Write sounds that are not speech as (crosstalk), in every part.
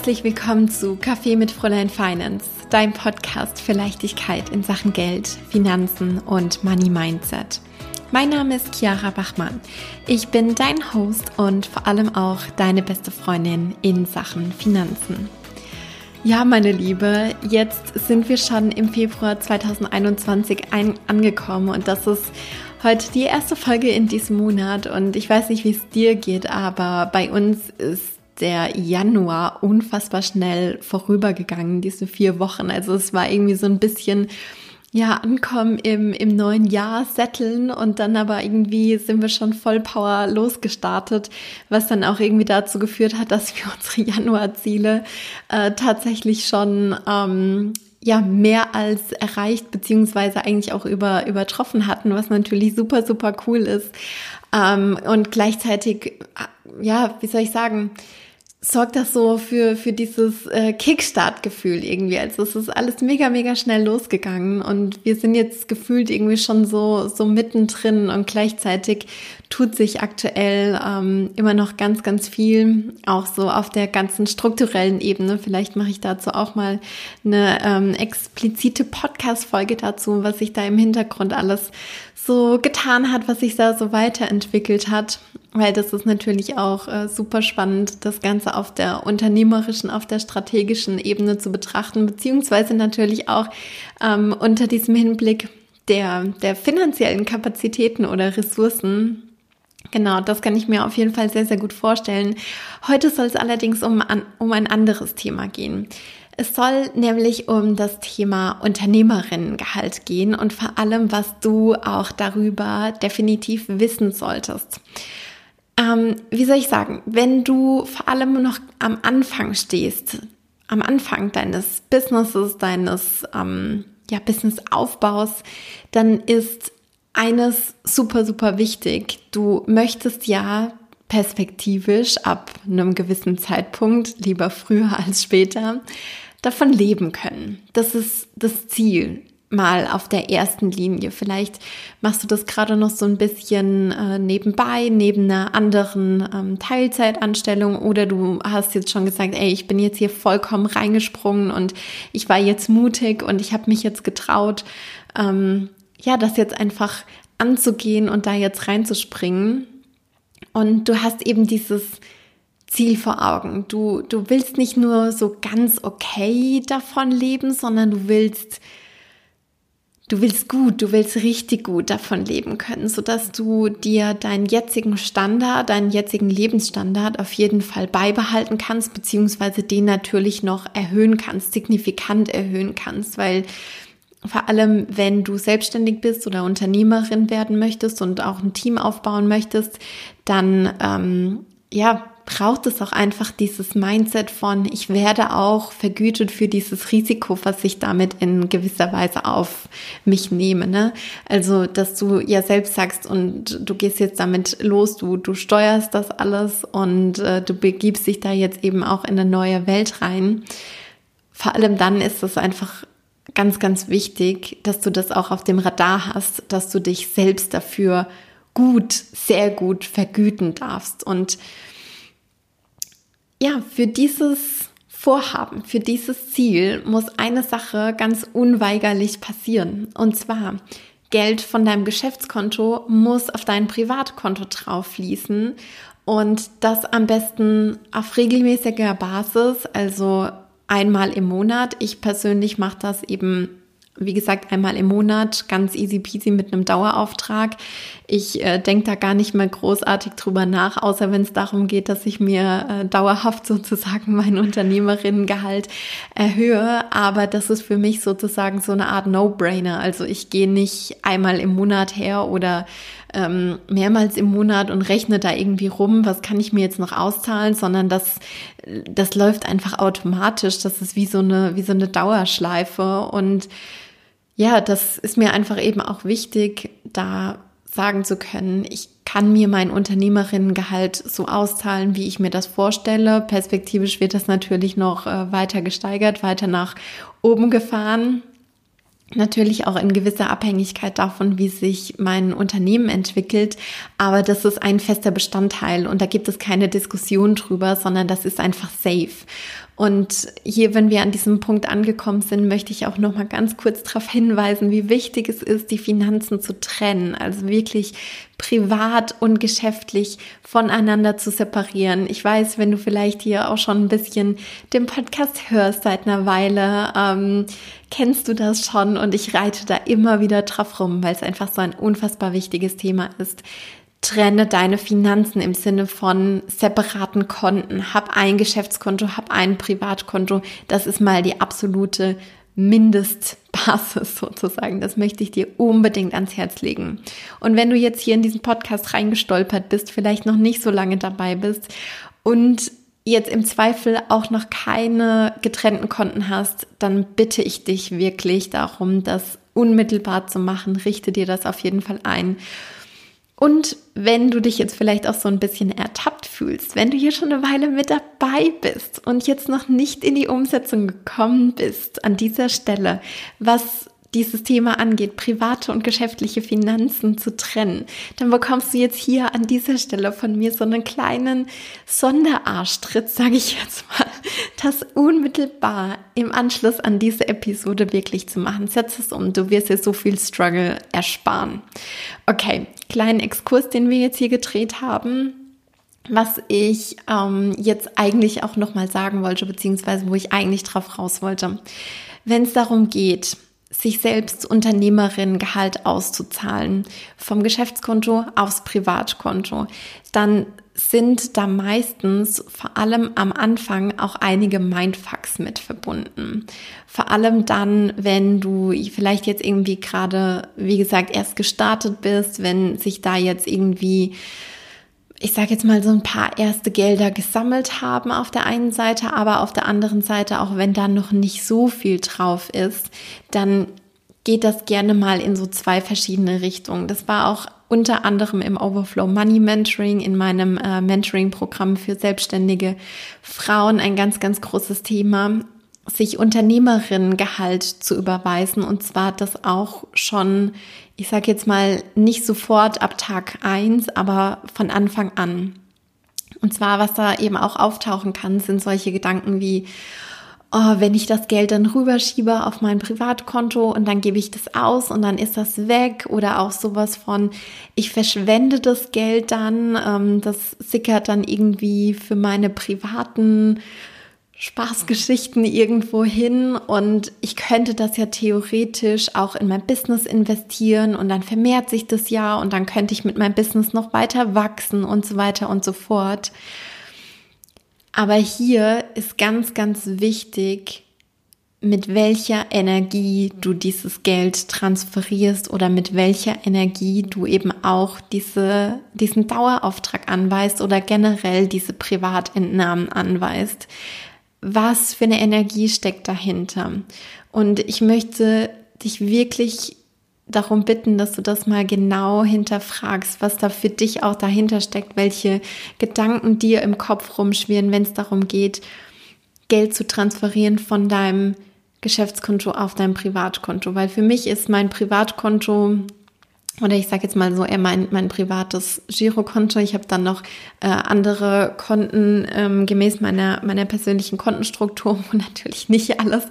Herzlich willkommen zu Kaffee mit Fräulein Finance, dein Podcast für Leichtigkeit in Sachen Geld, Finanzen und Money Mindset. Mein Name ist Chiara Bachmann. Ich bin dein Host und vor allem auch deine beste Freundin in Sachen Finanzen. Ja, meine Liebe, jetzt sind wir schon im Februar 2021 ein angekommen und das ist heute die erste Folge in diesem Monat und ich weiß nicht, wie es dir geht, aber bei uns ist der Januar unfassbar schnell vorübergegangen, diese vier Wochen. Also es war irgendwie so ein bisschen ja, ankommen im, im neuen Jahr, setteln und dann aber irgendwie sind wir schon voll Power losgestartet, was dann auch irgendwie dazu geführt hat, dass wir (laughs) unsere Januarziele äh, tatsächlich schon ähm, ja mehr als erreicht beziehungsweise eigentlich auch über übertroffen hatten, was natürlich super super cool ist ähm, und gleichzeitig ja wie soll ich sagen sorgt das so für, für dieses äh, Kickstart-Gefühl irgendwie. Also es ist alles mega, mega schnell losgegangen und wir sind jetzt gefühlt irgendwie schon so, so mittendrin und gleichzeitig tut sich aktuell ähm, immer noch ganz, ganz viel, auch so auf der ganzen strukturellen Ebene. Vielleicht mache ich dazu auch mal eine ähm, explizite Podcast-Folge dazu, was sich da im Hintergrund alles so getan hat, was sich da so weiterentwickelt hat weil das ist natürlich auch äh, super spannend, das Ganze auf der unternehmerischen, auf der strategischen Ebene zu betrachten, beziehungsweise natürlich auch ähm, unter diesem Hinblick der, der finanziellen Kapazitäten oder Ressourcen. Genau, das kann ich mir auf jeden Fall sehr, sehr gut vorstellen. Heute soll es allerdings um, um ein anderes Thema gehen. Es soll nämlich um das Thema Unternehmerinnengehalt gehen und vor allem, was du auch darüber definitiv wissen solltest ähm, wie soll ich sagen, wenn du vor allem noch am Anfang stehst, am Anfang deines Businesses, deines ähm, ja, Businessaufbaus, dann ist eines super, super wichtig. Du möchtest ja perspektivisch ab einem gewissen Zeitpunkt, lieber früher als später, davon leben können. Das ist das Ziel mal auf der ersten Linie. Vielleicht machst du das gerade noch so ein bisschen äh, nebenbei, neben einer anderen ähm, Teilzeitanstellung oder du hast jetzt schon gesagt, ey, ich bin jetzt hier vollkommen reingesprungen und ich war jetzt mutig und ich habe mich jetzt getraut, ähm, ja, das jetzt einfach anzugehen und da jetzt reinzuspringen. Und du hast eben dieses Ziel vor Augen. Du, du willst nicht nur so ganz okay davon leben, sondern du willst du willst gut, du willst richtig gut davon leben können, so dass du dir deinen jetzigen Standard, deinen jetzigen Lebensstandard auf jeden Fall beibehalten kannst, beziehungsweise den natürlich noch erhöhen kannst, signifikant erhöhen kannst, weil vor allem, wenn du selbstständig bist oder Unternehmerin werden möchtest und auch ein Team aufbauen möchtest, dann ähm, ja, braucht es auch einfach dieses Mindset von, ich werde auch vergütet für dieses Risiko, was ich damit in gewisser Weise auf mich nehme. Ne? Also, dass du ja selbst sagst und du gehst jetzt damit los, du, du steuerst das alles und äh, du begibst dich da jetzt eben auch in eine neue Welt rein. Vor allem dann ist es einfach ganz, ganz wichtig, dass du das auch auf dem Radar hast, dass du dich selbst dafür gut, sehr gut vergüten darfst und ja, für dieses Vorhaben, für dieses Ziel muss eine Sache ganz unweigerlich passieren. Und zwar, Geld von deinem Geschäftskonto muss auf dein Privatkonto drauf fließen und das am besten auf regelmäßiger Basis, also einmal im Monat. Ich persönlich mache das eben wie gesagt, einmal im Monat, ganz easy peasy mit einem Dauerauftrag. Ich äh, denke da gar nicht mehr großartig drüber nach, außer wenn es darum geht, dass ich mir äh, dauerhaft (laughs) sozusagen mein Unternehmerinnengehalt erhöhe. Aber das ist für mich sozusagen so eine Art No-Brainer. Also ich gehe nicht einmal im Monat her oder ähm, mehrmals im Monat und rechne da irgendwie rum, was kann ich mir jetzt noch auszahlen, sondern das, das läuft einfach automatisch. Das ist wie so eine, wie so eine Dauerschleife und ja, das ist mir einfach eben auch wichtig, da sagen zu können, ich kann mir mein Unternehmerinnengehalt so auszahlen, wie ich mir das vorstelle. Perspektivisch wird das natürlich noch äh, weiter gesteigert, weiter nach oben gefahren. Natürlich auch in gewisser Abhängigkeit davon, wie sich mein Unternehmen entwickelt. Aber das ist ein fester Bestandteil und da gibt es keine Diskussion drüber, sondern das ist einfach safe. Und hier, wenn wir an diesem Punkt angekommen sind, möchte ich auch noch mal ganz kurz darauf hinweisen, wie wichtig es ist, die Finanzen zu trennen, also wirklich privat und geschäftlich voneinander zu separieren. Ich weiß, wenn du vielleicht hier auch schon ein bisschen den Podcast hörst seit einer Weile, ähm, kennst du das schon und ich reite da immer wieder drauf rum, weil es einfach so ein unfassbar wichtiges Thema ist. Trenne deine Finanzen im Sinne von separaten Konten. Hab ein Geschäftskonto, hab ein Privatkonto. Das ist mal die absolute Mindestbasis (laughs) sozusagen. Das möchte ich dir unbedingt ans Herz legen. Und wenn du jetzt hier in diesen Podcast reingestolpert bist, vielleicht noch nicht so lange dabei bist und jetzt im Zweifel auch noch keine getrennten Konten hast, dann bitte ich dich wirklich darum, das unmittelbar zu machen. Richte dir das auf jeden Fall ein. Und wenn du dich jetzt vielleicht auch so ein bisschen ertappt fühlst, wenn du hier schon eine Weile mit dabei bist und jetzt noch nicht in die Umsetzung gekommen bist an dieser Stelle, was dieses Thema angeht, private und geschäftliche Finanzen zu trennen, dann bekommst du jetzt hier an dieser Stelle von mir so einen kleinen Sonderarschtritt, sage ich jetzt mal, das unmittelbar im Anschluss an diese Episode wirklich zu machen. Setz es um, du wirst dir so viel Struggle ersparen. Okay, kleinen Exkurs, den wir jetzt hier gedreht haben was ich ähm, jetzt eigentlich auch nochmal sagen wollte, beziehungsweise wo ich eigentlich drauf raus wollte. Wenn es darum geht, sich selbst Unternehmerin Gehalt auszuzahlen, vom Geschäftskonto aufs Privatkonto, dann sind da meistens vor allem am Anfang auch einige Mindfucks mit verbunden. Vor allem dann, wenn du vielleicht jetzt irgendwie gerade, wie gesagt, erst gestartet bist, wenn sich da jetzt irgendwie ich sage jetzt mal, so ein paar erste Gelder gesammelt haben auf der einen Seite, aber auf der anderen Seite, auch wenn da noch nicht so viel drauf ist, dann geht das gerne mal in so zwei verschiedene Richtungen. Das war auch unter anderem im Overflow Money Mentoring, in meinem äh, Mentoring-Programm für selbstständige Frauen ein ganz, ganz großes Thema, sich Unternehmerinnengehalt zu überweisen und zwar das auch schon ich sage jetzt mal nicht sofort ab Tag eins, aber von Anfang an. Und zwar, was da eben auch auftauchen kann, sind solche Gedanken wie, oh, wenn ich das Geld dann rüberschiebe auf mein Privatkonto und dann gebe ich das aus und dann ist das weg oder auch sowas von, ich verschwende das Geld dann, ähm, das sickert dann irgendwie für meine privaten Spaßgeschichten irgendwo hin und ich könnte das ja theoretisch auch in mein Business investieren und dann vermehrt sich das ja und dann könnte ich mit meinem Business noch weiter wachsen und so weiter und so fort. Aber hier ist ganz, ganz wichtig, mit welcher Energie du dieses Geld transferierst oder mit welcher Energie du eben auch diese, diesen Dauerauftrag anweist oder generell diese Privatentnahmen anweist was für eine Energie steckt dahinter. Und ich möchte dich wirklich darum bitten, dass du das mal genau hinterfragst, was da für dich auch dahinter steckt, welche Gedanken dir im Kopf rumschwirren, wenn es darum geht, Geld zu transferieren von deinem Geschäftskonto auf dein Privatkonto. Weil für mich ist mein Privatkonto oder ich sage jetzt mal so eher mein, mein privates Girokonto. Ich habe dann noch äh, andere Konten ähm, gemäß meiner, meiner persönlichen Kontenstruktur, (laughs) wo natürlich nicht alles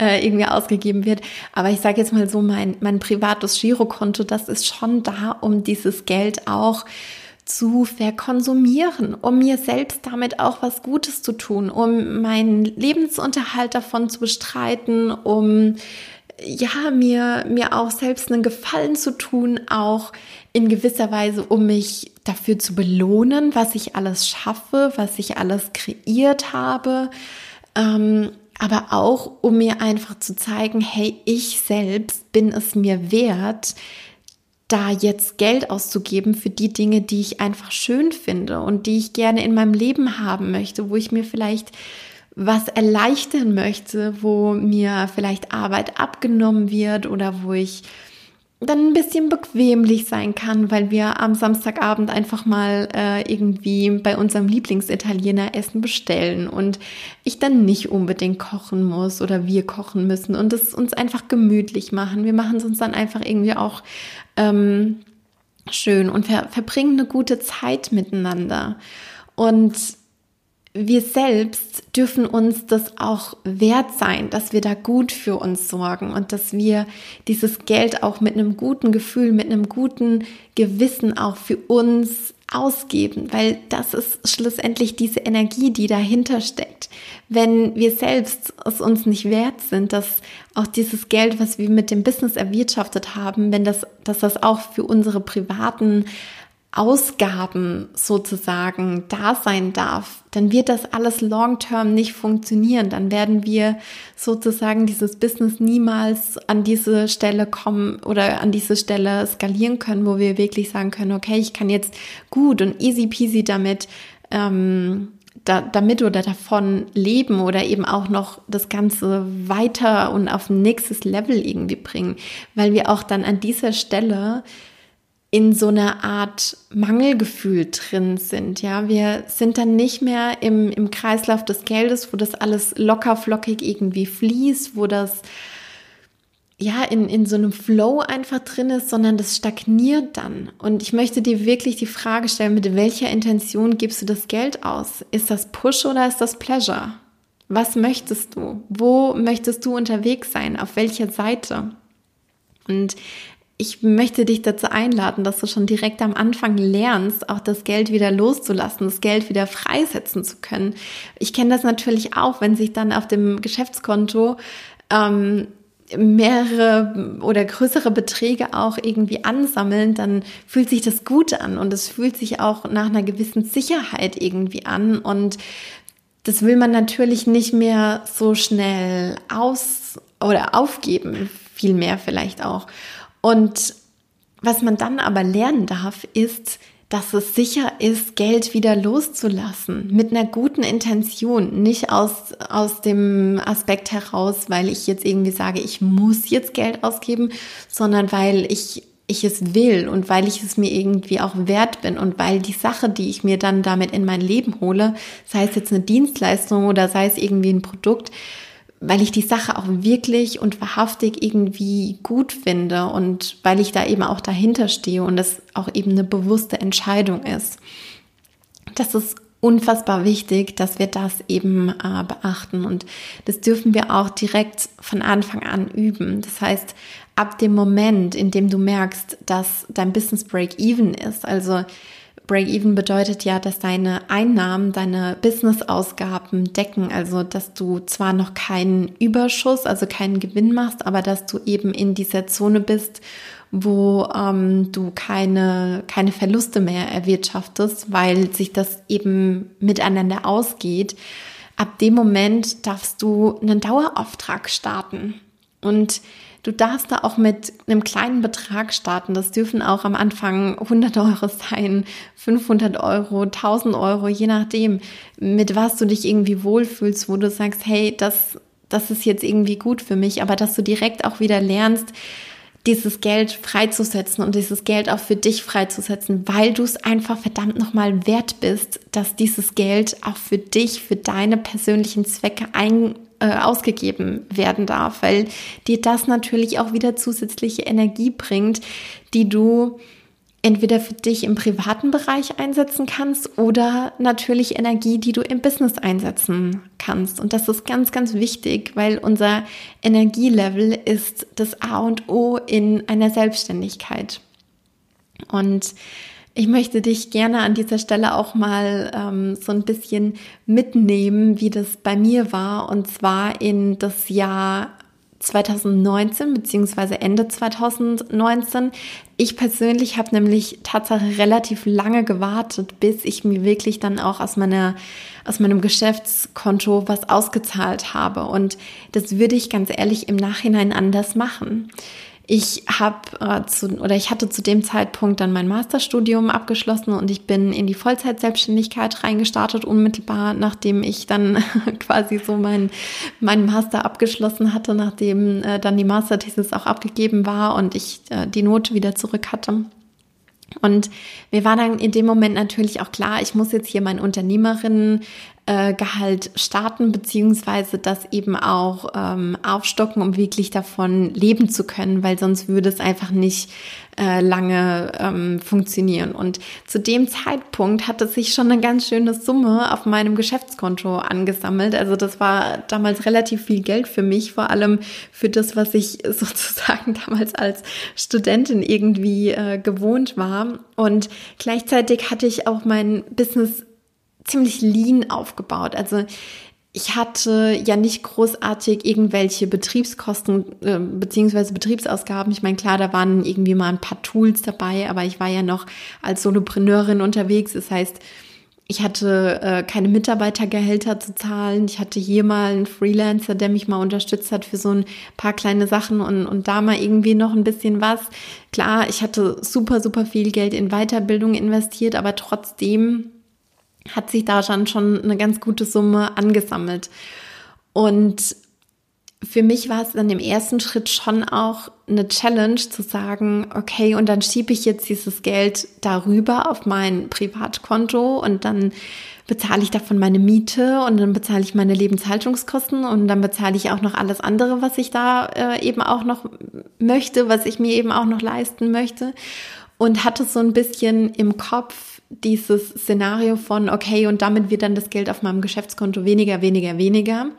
äh, irgendwie ausgegeben wird. Aber ich sage jetzt mal so, mein, mein privates Girokonto, das ist schon da, um dieses Geld auch zu verkonsumieren, um mir selbst damit auch was Gutes zu tun, um meinen Lebensunterhalt davon zu bestreiten, um ja, mir, mir auch selbst einen Gefallen zu tun, auch in gewisser Weise, um mich dafür zu belohnen, was ich alles schaffe, was ich alles kreiert habe, ähm, aber auch, um mir einfach zu zeigen, hey, ich selbst bin es mir wert, da jetzt Geld auszugeben für die Dinge, die ich einfach schön finde und die ich gerne in meinem Leben haben möchte, wo ich mir vielleicht was erleichtern möchte, wo mir vielleicht Arbeit abgenommen wird oder wo ich dann ein bisschen bequemlich sein kann, weil wir am Samstagabend einfach mal äh, irgendwie bei unserem Lieblingsitaliener Essen bestellen und ich dann nicht unbedingt kochen muss oder wir kochen müssen und es uns einfach gemütlich machen. Wir machen es uns dann einfach irgendwie auch ähm, schön und ver verbringen eine gute Zeit miteinander. Und wir selbst dürfen uns das auch wert sein, dass wir da gut für uns sorgen und dass wir dieses Geld auch mit einem guten Gefühl, mit einem guten Gewissen auch für uns ausgeben, weil das ist schlussendlich diese Energie, die dahinter steckt. Wenn wir selbst es uns nicht wert sind, dass auch dieses Geld, was wir mit dem Business erwirtschaftet haben, wenn das, dass das auch für unsere privaten Ausgaben sozusagen da sein darf, dann wird das alles long-term nicht funktionieren. Dann werden wir sozusagen dieses Business niemals an diese Stelle kommen oder an diese Stelle skalieren können, wo wir wirklich sagen können, okay, ich kann jetzt gut und easy peasy damit ähm, da, damit oder davon leben oder eben auch noch das Ganze weiter und auf ein nächstes Level irgendwie bringen, weil wir auch dann an dieser Stelle in so einer Art Mangelgefühl drin sind. Ja, wir sind dann nicht mehr im, im Kreislauf des Geldes, wo das alles locker flockig irgendwie fließt, wo das ja in, in so einem Flow einfach drin ist, sondern das stagniert dann. Und ich möchte dir wirklich die Frage stellen, mit welcher Intention gibst du das Geld aus? Ist das Push oder ist das Pleasure? Was möchtest du? Wo möchtest du unterwegs sein? Auf welcher Seite? Und ich möchte dich dazu einladen, dass du schon direkt am Anfang lernst, auch das Geld wieder loszulassen, das Geld wieder freisetzen zu können. Ich kenne das natürlich auch, wenn sich dann auf dem Geschäftskonto ähm, mehrere oder größere Beträge auch irgendwie ansammeln, dann fühlt sich das gut an und es fühlt sich auch nach einer gewissen Sicherheit irgendwie an und das will man natürlich nicht mehr so schnell aus oder aufgeben, viel mehr vielleicht auch. Und was man dann aber lernen darf, ist, dass es sicher ist, Geld wieder loszulassen. Mit einer guten Intention. Nicht aus, aus dem Aspekt heraus, weil ich jetzt irgendwie sage, ich muss jetzt Geld ausgeben, sondern weil ich, ich es will und weil ich es mir irgendwie auch wert bin und weil die Sache, die ich mir dann damit in mein Leben hole, sei es jetzt eine Dienstleistung oder sei es irgendwie ein Produkt, weil ich die Sache auch wirklich und wahrhaftig irgendwie gut finde und weil ich da eben auch dahinter stehe und es auch eben eine bewusste Entscheidung ist. Das ist unfassbar wichtig, dass wir das eben äh, beachten und das dürfen wir auch direkt von Anfang an üben. Das heißt, ab dem Moment, in dem du merkst, dass dein Business Break-Even ist, also Break-Even bedeutet ja, dass deine Einnahmen, deine Business-Ausgaben decken. Also, dass du zwar noch keinen Überschuss, also keinen Gewinn machst, aber dass du eben in dieser Zone bist, wo ähm, du keine, keine Verluste mehr erwirtschaftest, weil sich das eben miteinander ausgeht. Ab dem Moment darfst du einen Dauerauftrag starten. Und Du darfst da auch mit einem kleinen Betrag starten. Das dürfen auch am Anfang 100 Euro sein, 500 Euro, 1000 Euro, je nachdem, mit was du dich irgendwie wohlfühlst, wo du sagst, hey, das, das ist jetzt irgendwie gut für mich, aber dass du direkt auch wieder lernst, dieses Geld freizusetzen und dieses Geld auch für dich freizusetzen, weil du es einfach verdammt nochmal wert bist, dass dieses Geld auch für dich, für deine persönlichen Zwecke ein, äh, ausgegeben werden darf, weil dir das natürlich auch wieder zusätzliche Energie bringt, die du entweder für dich im privaten Bereich einsetzen kannst oder natürlich Energie, die du im Business einsetzen kannst. Und das ist ganz, ganz wichtig, weil unser Energielevel ist das A und O in einer Selbstständigkeit. Und ich möchte dich gerne an dieser Stelle auch mal ähm, so ein bisschen mitnehmen, wie das bei mir war. Und zwar in das Jahr 2019 beziehungsweise Ende 2019. Ich persönlich habe nämlich Tatsache relativ lange gewartet, bis ich mir wirklich dann auch aus meiner aus meinem Geschäftskonto was ausgezahlt habe. Und das würde ich ganz ehrlich im Nachhinein anders machen. Ich habe äh, zu oder ich hatte zu dem Zeitpunkt dann mein Masterstudium abgeschlossen und ich bin in die Vollzeitselbstständigkeit reingestartet unmittelbar, nachdem ich dann (laughs) quasi so mein mein Master abgeschlossen hatte, nachdem äh, dann die Masterthesis auch abgegeben war und ich äh, die Note wieder zurück hatte. Und mir war dann in dem Moment natürlich auch klar, ich muss jetzt hier mein Unternehmerinnen äh, Gehalt starten, beziehungsweise das eben auch ähm, aufstocken, um wirklich davon leben zu können, weil sonst würde es einfach nicht äh, lange ähm, funktionieren. Und zu dem Zeitpunkt hatte sich schon eine ganz schöne Summe auf meinem Geschäftskonto angesammelt. Also das war damals relativ viel Geld für mich, vor allem für das, was ich (laughs) sozusagen damals als Studentin irgendwie äh, gewohnt war. Und gleichzeitig hatte ich auch mein Business ziemlich lean aufgebaut. Also ich hatte ja nicht großartig irgendwelche Betriebskosten äh, beziehungsweise Betriebsausgaben. Ich meine, klar, da waren irgendwie mal ein paar Tools dabei, aber ich war ja noch als Solopreneurin unterwegs. Das heißt, ich hatte äh, keine Mitarbeitergehälter zu zahlen. Ich hatte hier mal einen Freelancer, der mich mal unterstützt hat für so ein paar kleine Sachen und, und da mal irgendwie noch ein bisschen was. Klar, ich hatte super, super viel Geld in Weiterbildung investiert, aber trotzdem hat sich da dann schon eine ganz gute Summe angesammelt. Und für mich war es dann im ersten Schritt schon auch eine Challenge zu sagen, okay, und dann schiebe ich jetzt dieses Geld darüber auf mein Privatkonto und dann bezahle ich davon meine Miete und dann bezahle ich meine Lebenshaltungskosten und dann bezahle ich auch noch alles andere, was ich da äh, eben auch noch möchte, was ich mir eben auch noch leisten möchte und hatte so ein bisschen im Kopf, dieses Szenario von, okay, und damit wird dann das Geld auf meinem Geschäftskonto weniger, weniger, weniger.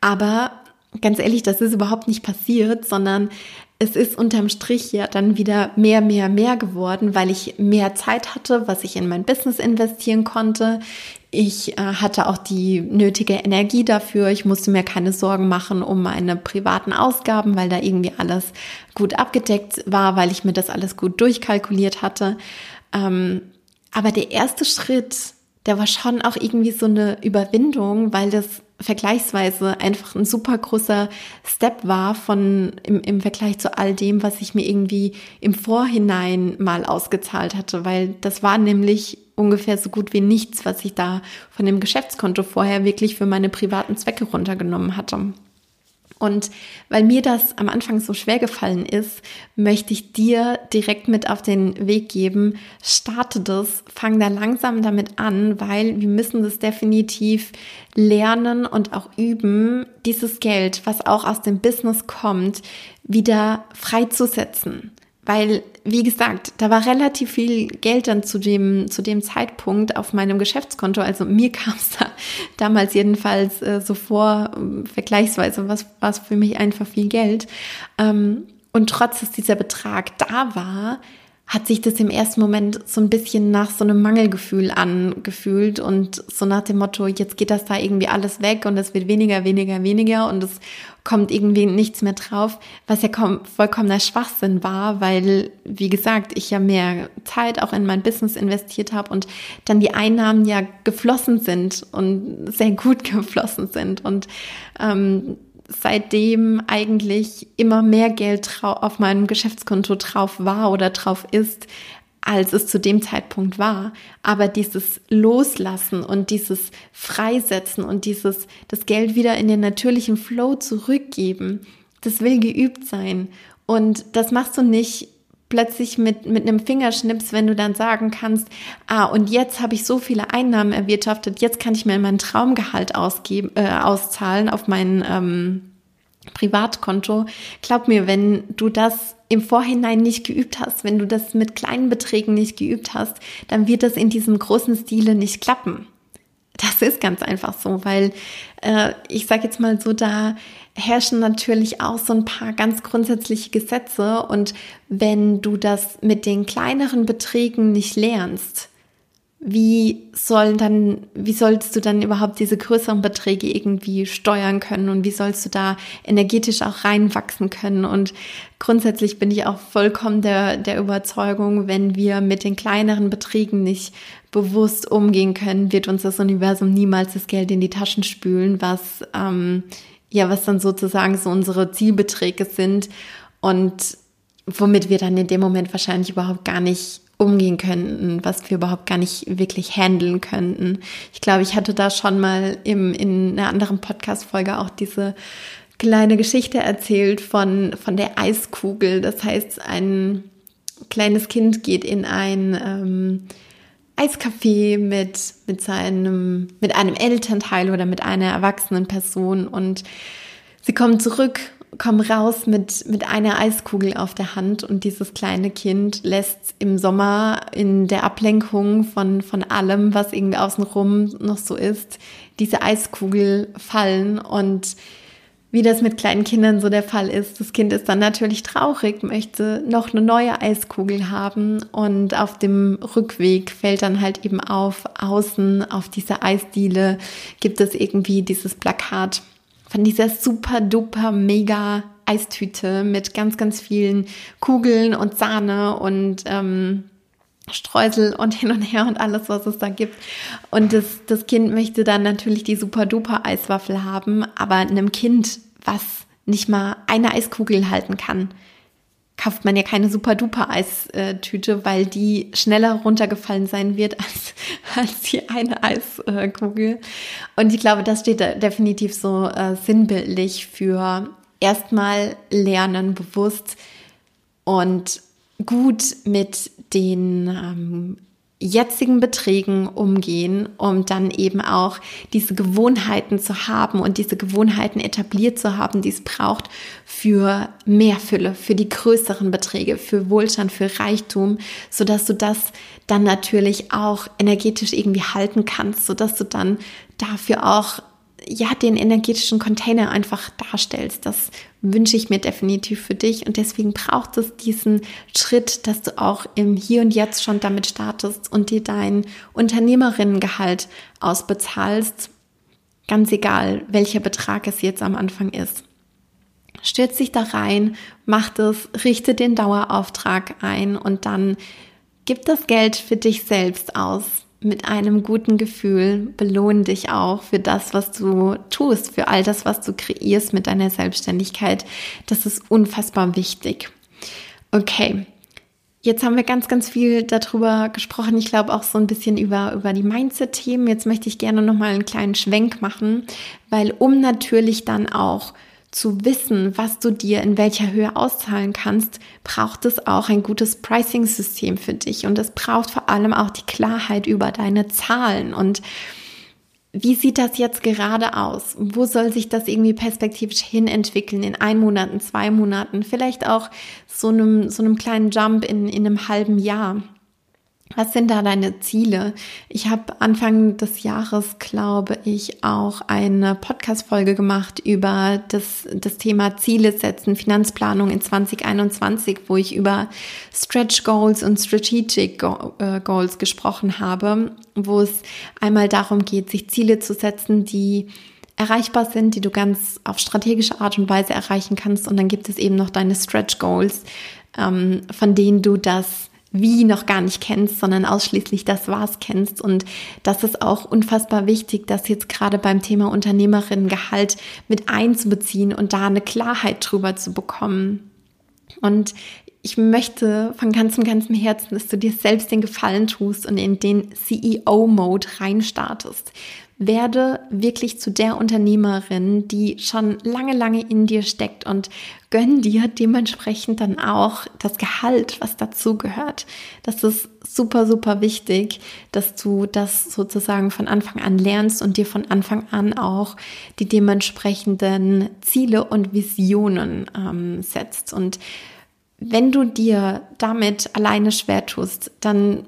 Aber ganz ehrlich, das ist überhaupt nicht passiert, sondern es ist unterm Strich ja dann wieder mehr, mehr, mehr geworden, weil ich mehr Zeit hatte, was ich in mein Business investieren konnte. Ich äh, hatte auch die nötige Energie dafür. Ich musste mir keine Sorgen machen um meine privaten Ausgaben, weil da irgendwie alles gut abgedeckt war, weil ich mir das alles gut durchkalkuliert hatte. Ähm, aber der erste Schritt, der war schon auch irgendwie so eine Überwindung, weil das vergleichsweise einfach ein super großer Step war von im, im Vergleich zu all dem, was ich mir irgendwie im Vorhinein mal ausgezahlt hatte, weil das war nämlich ungefähr so gut wie nichts, was ich da von dem Geschäftskonto vorher wirklich für meine privaten Zwecke runtergenommen hatte. Und weil mir das am Anfang so schwer gefallen ist, möchte ich dir direkt mit auf den Weg geben. Starte das, fang da langsam damit an, weil wir müssen das definitiv lernen und auch üben, dieses Geld, was auch aus dem Business kommt, wieder freizusetzen. Weil, wie gesagt, da war relativ viel Geld dann zu dem, zu dem Zeitpunkt auf meinem Geschäftskonto. Also mir (laughs) kam es da damals jedenfalls äh, so vor, äh, vergleichsweise was war für mich einfach viel Geld. Ähm, und trotz, dass dieser Betrag da war, hat sich das im ersten Moment so ein bisschen nach so einem Mangelgefühl angefühlt und so nach dem Motto, jetzt geht das da irgendwie alles weg und es wird weniger, weniger, weniger und es kommt irgendwie nichts mehr drauf, was ja vollkommener Schwachsinn war, weil, wie gesagt, ich ja mehr Zeit auch in mein Business investiert habe und dann die Einnahmen ja geflossen sind und sehr gut (laughs) geflossen sind. Und ähm, seitdem eigentlich immer mehr Geld auf meinem Geschäftskonto drauf war oder drauf ist, als es zu dem Zeitpunkt war. Aber dieses Loslassen und dieses Freisetzen und dieses das Geld wieder in den natürlichen Flow zurückgeben, das will geübt sein. Und das machst du nicht plötzlich mit, mit einem Fingerschnips, wenn du dann sagen kannst, ah, und jetzt habe ich so viele Einnahmen erwirtschaftet, jetzt kann ich mir mein Traumgehalt ausgeben, äh, auszahlen auf mein ähm, Privatkonto. Glaub mir, wenn du das im Vorhinein nicht geübt hast, wenn du das mit kleinen Beträgen nicht geübt hast, dann wird das in diesem großen Stile nicht klappen. Das ist ganz einfach so, weil äh, ich sage jetzt mal so, da herrschen natürlich auch so ein paar ganz grundsätzliche Gesetze und wenn du das mit den kleineren Beträgen nicht lernst, wie sollen dann, wie sollst du dann überhaupt diese größeren Beträge irgendwie steuern können und wie sollst du da energetisch auch reinwachsen können? Und grundsätzlich bin ich auch vollkommen der, der Überzeugung, wenn wir mit den kleineren Beträgen nicht bewusst umgehen können, wird uns das Universum niemals das Geld in die Taschen spülen, was, ähm, ja, was dann sozusagen so unsere Zielbeträge sind und womit wir dann in dem Moment wahrscheinlich überhaupt gar nicht umgehen könnten, was wir überhaupt gar nicht wirklich handeln könnten. Ich glaube, ich hatte da schon mal im, in einer anderen Podcast-Folge auch diese kleine Geschichte erzählt von, von der Eiskugel. Das heißt, ein kleines Kind geht in ein, ähm, Eiskaffee mit, mit seinem, mit einem Elternteil oder mit einer erwachsenen Person und sie kommen zurück, kommen raus mit, mit einer Eiskugel auf der Hand und dieses kleine Kind lässt im Sommer in der Ablenkung von, von allem, was irgendwie außenrum noch so ist, diese Eiskugel fallen und wie das mit kleinen Kindern so der Fall ist. Das Kind ist dann natürlich traurig, möchte noch eine neue Eiskugel haben und auf dem Rückweg fällt dann halt eben auf, außen auf dieser Eisdiele gibt es irgendwie dieses Plakat von dieser super duper mega Eistüte mit ganz, ganz vielen Kugeln und Sahne und ähm, Streusel und hin und her und alles, was es da gibt. Und das, das Kind möchte dann natürlich die super duper Eiswaffel haben, aber einem Kind was nicht mal eine Eiskugel halten kann, kauft man ja keine super duper Eistüte, weil die schneller runtergefallen sein wird (laughs) als, als die eine Eiskugel. Und ich glaube, das steht da definitiv so äh, sinnbildlich für erstmal lernen, bewusst und gut mit den ähm, jetzigen Beträgen umgehen, um dann eben auch diese Gewohnheiten zu haben und diese Gewohnheiten etabliert zu haben, die es braucht für mehr Fülle, für die größeren Beträge, für Wohlstand, für Reichtum, so dass du das dann natürlich auch energetisch irgendwie halten kannst, so dass du dann dafür auch ja, den energetischen Container einfach darstellst. Das wünsche ich mir definitiv für dich und deswegen braucht es diesen Schritt, dass du auch im Hier und Jetzt schon damit startest und dir dein Unternehmerinnengehalt ausbezahlst, ganz egal, welcher Betrag es jetzt am Anfang ist. Stürz dich da rein, mach das, richte den Dauerauftrag ein und dann gib das Geld für dich selbst aus mit einem guten Gefühl. Belohne dich auch für das, was du tust, für all das, was du kreierst mit deiner Selbstständigkeit. Das ist unfassbar wichtig. Okay. Jetzt haben wir ganz, ganz viel darüber gesprochen. Ich glaube auch so ein bisschen über, über die Mindset-Themen. Jetzt möchte ich gerne nochmal einen kleinen Schwenk machen, weil um natürlich dann auch zu wissen, was du dir in welcher Höhe auszahlen kannst, braucht es auch ein gutes Pricing-System für dich. Und es braucht vor allem auch die Klarheit über deine Zahlen. Und wie sieht das jetzt gerade aus? Wo soll sich das irgendwie perspektivisch hin entwickeln? In ein Monat, in zwei Monaten, vielleicht auch so einem, so einem kleinen Jump in, in einem halben Jahr? Was sind da deine Ziele? Ich habe Anfang des Jahres, glaube ich, auch eine Podcast-Folge gemacht über das, das Thema Ziele setzen, Finanzplanung in 2021, wo ich über Stretch Goals und Strategic äh, Goals gesprochen habe, wo es einmal darum geht, sich Ziele zu setzen, die erreichbar sind, die du ganz auf strategische Art und Weise erreichen kannst. Und dann gibt es eben noch deine Stretch Goals, ähm, von denen du das wie noch gar nicht kennst, sondern ausschließlich das Was kennst. Und das ist auch unfassbar wichtig, das jetzt gerade beim Thema Unternehmerinnengehalt mit einzubeziehen und da eine Klarheit drüber zu bekommen. Und ich möchte von ganzem, ganzem Herzen, dass du dir selbst den Gefallen tust und in den CEO-Mode reinstartest. Werde wirklich zu der Unternehmerin, die schon lange, lange in dir steckt und gönn dir dementsprechend dann auch das Gehalt, was dazugehört. Das ist super, super wichtig, dass du das sozusagen von Anfang an lernst und dir von Anfang an auch die dementsprechenden Ziele und Visionen ähm, setzt. Und wenn du dir damit alleine schwer tust, dann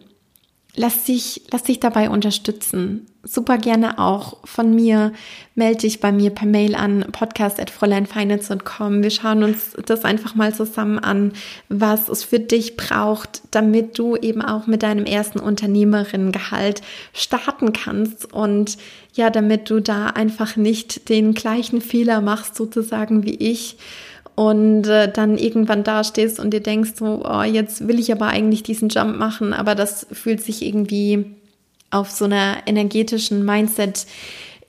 lass dich, lass dich dabei unterstützen. Super gerne auch von mir. Melde dich bei mir per Mail an podcast.fräuleinfinance.com. Wir schauen uns das einfach mal zusammen an, was es für dich braucht, damit du eben auch mit deinem ersten Unternehmerinnengehalt starten kannst und ja, damit du da einfach nicht den gleichen Fehler machst sozusagen wie ich und äh, dann irgendwann dastehst und dir denkst so, oh, jetzt will ich aber eigentlich diesen Jump machen, aber das fühlt sich irgendwie auf so einer energetischen Mindset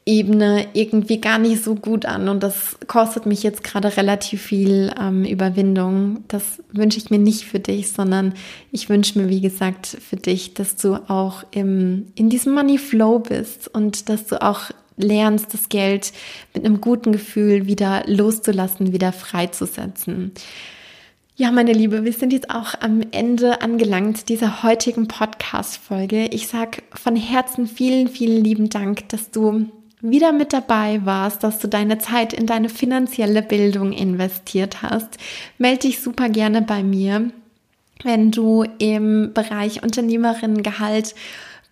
Ebene irgendwie gar nicht so gut an und das kostet mich jetzt gerade relativ viel ähm, Überwindung. Das wünsche ich mir nicht für dich, sondern ich wünsche mir, wie gesagt, für dich, dass du auch im, in diesem Money Flow bist und dass du auch lernst, das Geld mit einem guten Gefühl wieder loszulassen, wieder freizusetzen. Ja, meine Liebe, wir sind jetzt auch am Ende angelangt dieser heutigen Podcast-Folge. Ich sag von Herzen vielen, vielen lieben Dank, dass du wieder mit dabei warst, dass du deine Zeit in deine finanzielle Bildung investiert hast. Melde dich super gerne bei mir, wenn du im Bereich Unternehmerinnengehalt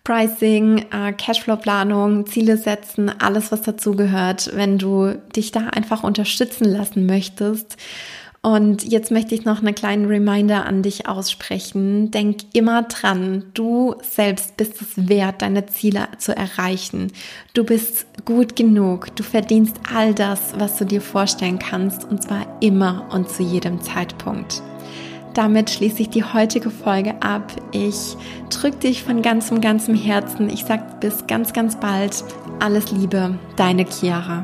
Pricing, äh, Cashflow-Planung, Ziele setzen, alles, was dazu gehört, wenn du dich da einfach unterstützen lassen möchtest und jetzt möchte ich noch einen kleinen Reminder an dich aussprechen. Denk immer dran, du selbst bist es wert, deine Ziele zu erreichen. Du bist gut genug. Du verdienst all das, was du dir vorstellen kannst, und zwar immer und zu jedem Zeitpunkt. Damit schließe ich die heutige Folge ab. Ich drücke dich von ganzem, ganzem Herzen. Ich sage bis ganz, ganz bald. Alles Liebe, deine Chiara.